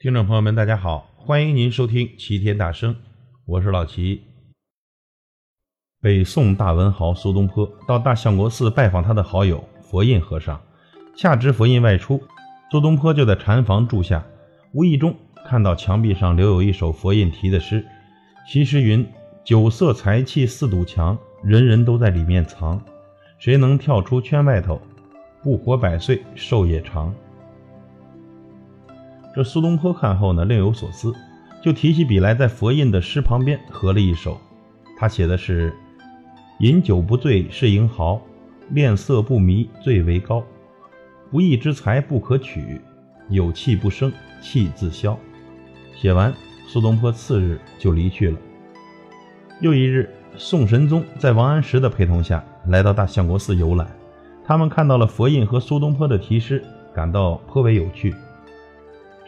听众朋友们，大家好，欢迎您收听齐天大圣，我是老齐。北宋大文豪苏东坡到大相国寺拜访他的好友佛印和尚，恰值佛印外出，苏东坡就在禅房住下，无意中看到墙壁上留有一首佛印题的诗，其诗云：“酒色财气四堵墙，人人都在里面藏，谁能跳出圈外头，不活百岁寿也长。”这苏东坡看后呢，另有所思，就提起笔来，在佛印的诗旁边合了一首。他写的是：“饮酒不醉是英豪，恋色不迷最为高。不义之财不可取，有气不生气自消。”写完，苏东坡次日就离去了。又一日，宋神宗在王安石的陪同下来到大相国寺游览，他们看到了佛印和苏东坡的题诗，感到颇为有趣。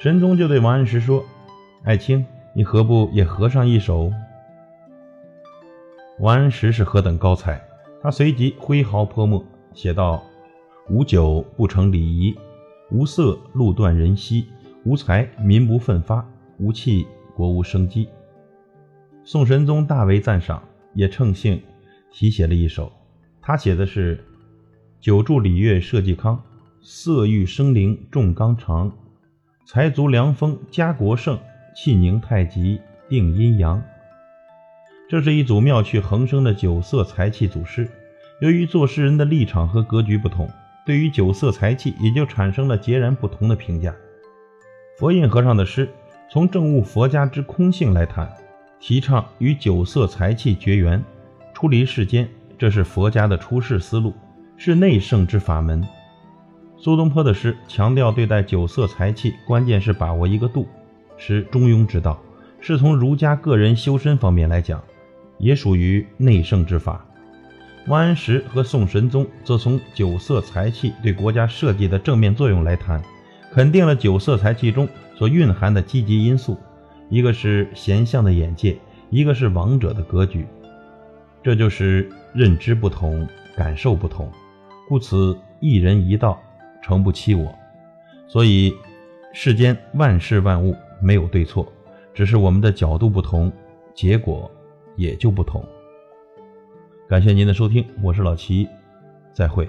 神宗就对王安石说：“爱卿，你何不也合上一首？”王安石是何等高才，他随即挥毫泼墨，写道：“无酒不成礼仪，无色路断人稀，无才民不奋发，无气国无生机。”宋神宗大为赞赏，也乘兴题写了一首。他写的是：“久住礼乐社稷康，色欲生灵众纲常。”财足良丰家国盛，气宁太极定阴阳。这是一组妙趣横生的酒色财气组诗。由于做诗人的立场和格局不同，对于酒色财气也就产生了截然不同的评价。佛印和尚的诗从证悟佛家之空性来谈，提倡与酒色财气绝缘，出离世间，这是佛家的出世思路，是内圣之法门。苏东坡的诗强调对待酒色财气，关键是把握一个度，是中庸之道，是从儒家个人修身方面来讲，也属于内圣之法。王安石和宋神宗则从酒色财气对国家社稷的正面作用来谈，肯定了酒色财气中所蕴含的积极因素，一个是贤相的眼界，一个是王者的格局，这就是认知不同，感受不同，故此一人一道。诚不欺我，所以世间万事万物没有对错，只是我们的角度不同，结果也就不同。感谢您的收听，我是老齐，再会。